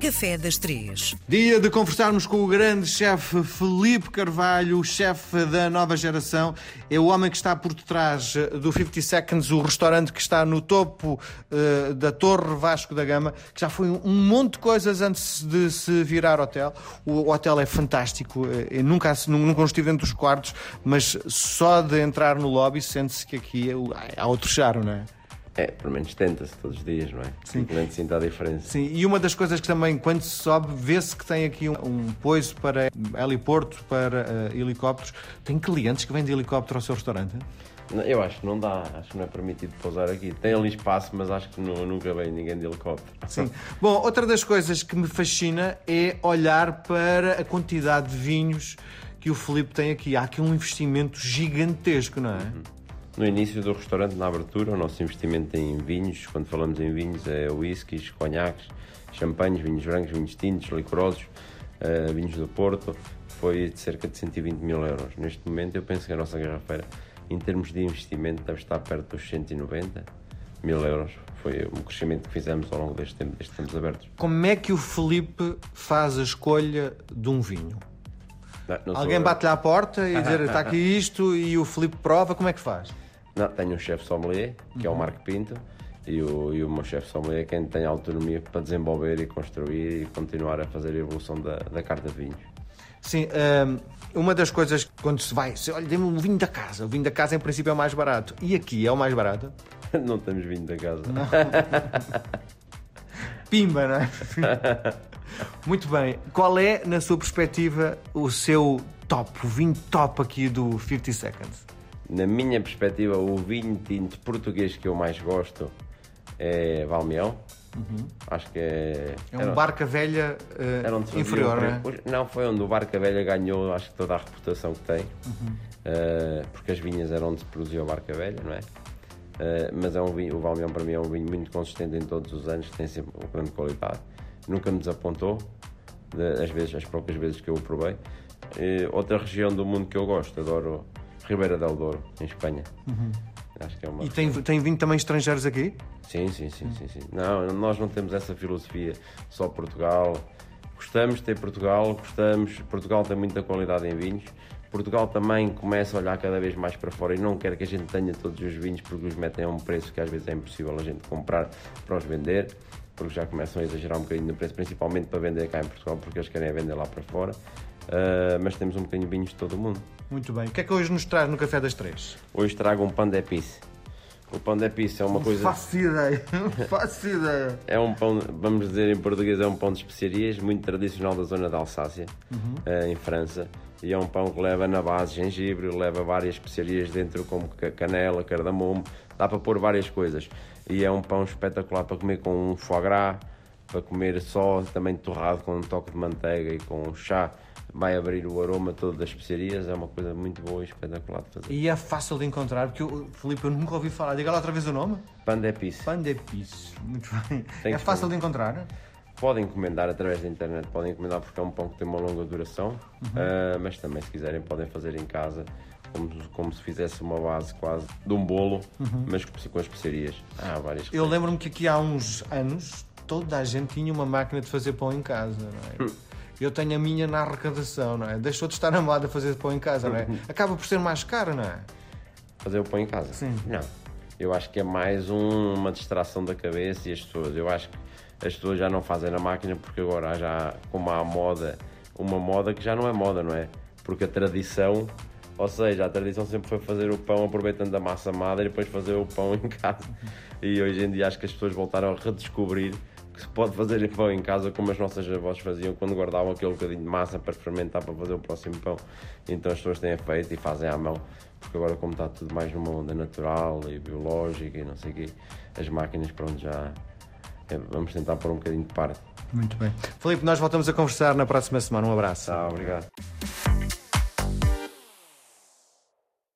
Café das Três. Dia de conversarmos com o grande chefe Felipe Carvalho, o chefe da nova geração. É o homem que está por detrás eh, do 50 Seconds, o restaurante que está no topo uh, da Torre Vasco da Gama, que já foi um monte de coisas antes de se virar hotel. O, hotel é fantástico. Eh, eu nunca, nunca estive dentro dos quartos, mas só de entrar no lobby sente-se que aqui há outro charme, não é? É, pelo menos tenta-se todos os dias, não é? Sim. Simplesmente sinta a diferença. Sim, e uma das coisas que também, quando se sobe, vê-se que tem aqui um, um poiso para heliporto, para uh, helicópteros. Tem clientes que vêm de helicóptero ao seu restaurante? Não, eu acho que não dá, acho que não é permitido pousar aqui. Tem ali espaço, mas acho que não, nunca vem ninguém de helicóptero. Sim. Bom, outra das coisas que me fascina é olhar para a quantidade de vinhos que o Felipe tem aqui. Há aqui um investimento gigantesco, não é? Uhum. No início do restaurante, na abertura, o nosso investimento em vinhos, quando falamos em vinhos, é whiskies, conhaques, champanhes, vinhos brancos, vinhos tintos, licorosos, uh, vinhos do Porto, foi de cerca de 120 mil euros. Neste momento, eu penso que a nossa garrafeira, em termos de investimento, deve estar perto dos 190 mil euros. Foi o crescimento que fizemos ao longo deste tempo, destes tempos abertos. Como é que o Felipe faz a escolha de um vinho? Não, não Alguém bate-lhe à porta e dizer está aqui isto e o Felipe prova, como é que faz? Não, tenho um chefe sommelier, que uhum. é o Marco Pinto, e o, e o meu chefe sommelier é quem tem autonomia para desenvolver e construir e continuar a fazer a evolução da, da carta de vinhos. Sim, um, uma das coisas quando se vai, se, olha, dê-me o vinho da casa. O vinho da casa em princípio é o mais barato. E aqui é o mais barato? não temos vinho da casa. Pimba, não é? Muito bem. Qual é, na sua perspectiva, o seu top, o vinho top aqui do 50 Seconds? Na minha perspectiva, o vinho tinto português que eu mais gosto é Valmeão. Uhum. Acho que é. É um era, Barca Velha uh, inferior, não é? Não, foi onde o Barca Velha ganhou, acho que toda a reputação que tem. Uhum. Uh, porque as vinhas eram onde se produzia o Barca Velha, não é? Uh, mas é um vinho, o Valmeão para mim é um vinho muito consistente em todos os anos, tem sempre uma grande qualidade. Nunca me desapontou, as, vezes, as poucas vezes que eu o provei. outra região do mundo que eu gosto, adoro Ribeira del Douro, em Espanha. Uhum. Acho que é uma e tem, tem vindo também estrangeiros aqui? Sim, sim, sim, sim, sim. Não, nós não temos essa filosofia só Portugal. Gostamos de ter Portugal, gostamos. Portugal tem muita qualidade em vinhos. Portugal também começa a olhar cada vez mais para fora e não quer que a gente tenha todos os vinhos porque os metem a um preço que às vezes é impossível a gente comprar para os vender, porque já começam a exagerar um bocadinho no preço, principalmente para vender cá em Portugal, porque eles querem vender lá para fora. Uh, mas temos um bocadinho de vinhos de todo o mundo. Muito bem. O que é que hoje nos traz no Café das Três? Hoje trago um pão de épice. O pão de épice é uma não coisa. Faço ideia, não faço ideia. É um pão, vamos dizer em português, é um pão de especiarias, muito tradicional da zona da Alsácia, uhum. uh, em França. E é um pão que leva na base gengibre, leva várias especiarias dentro, como canela, cardamomo, dá para pôr várias coisas. E é um pão espetacular para comer com um foie gras, para comer só, também torrado com um toque de manteiga e com um chá vai abrir o aroma todo das especiarias, é uma coisa muito boa e espetacular de fazer. E é fácil de encontrar, porque eu, Filipe, eu nunca ouvi falar. Diga lá outra vez o nome. Pandepis. Pandepis, muito bem. Tem é fácil de encontrar? Podem encomendar através da internet, podem encomendar porque é um pão que tem uma longa duração, uhum. uh, mas também se quiserem podem fazer em casa, como, como se fizesse uma base quase de um bolo, uhum. mas com, com especiarias. Há várias Eu lembro-me que aqui há uns anos toda a gente tinha uma máquina de fazer pão em casa, não é? Eu tenho a minha na arrecadação, não é? Deixou de estar a moda fazer pão em casa, não é? Acaba por ser mais caro, não é? Fazer o pão em casa? Sim. Não. Eu acho que é mais um, uma distração da cabeça e as pessoas. Eu acho que as pessoas já não fazem na máquina porque agora já, como há moda, uma moda que já não é moda, não é? Porque a tradição, ou seja, a tradição sempre foi fazer o pão aproveitando a massa madre e depois fazer o pão em casa. E hoje em dia acho que as pessoas voltaram a redescobrir que se pode fazer pão em casa como as nossas avós faziam quando guardavam aquele bocadinho de massa para fermentar para fazer o próximo pão. Então as pessoas têm feito e fazem à mão, porque agora como está tudo mais numa onda natural e biológica e não sei o quê, as máquinas pronto já é, vamos tentar pôr um bocadinho de parte. Muito bem. Felipe, nós voltamos a conversar na próxima semana. Um abraço. Tá, obrigado.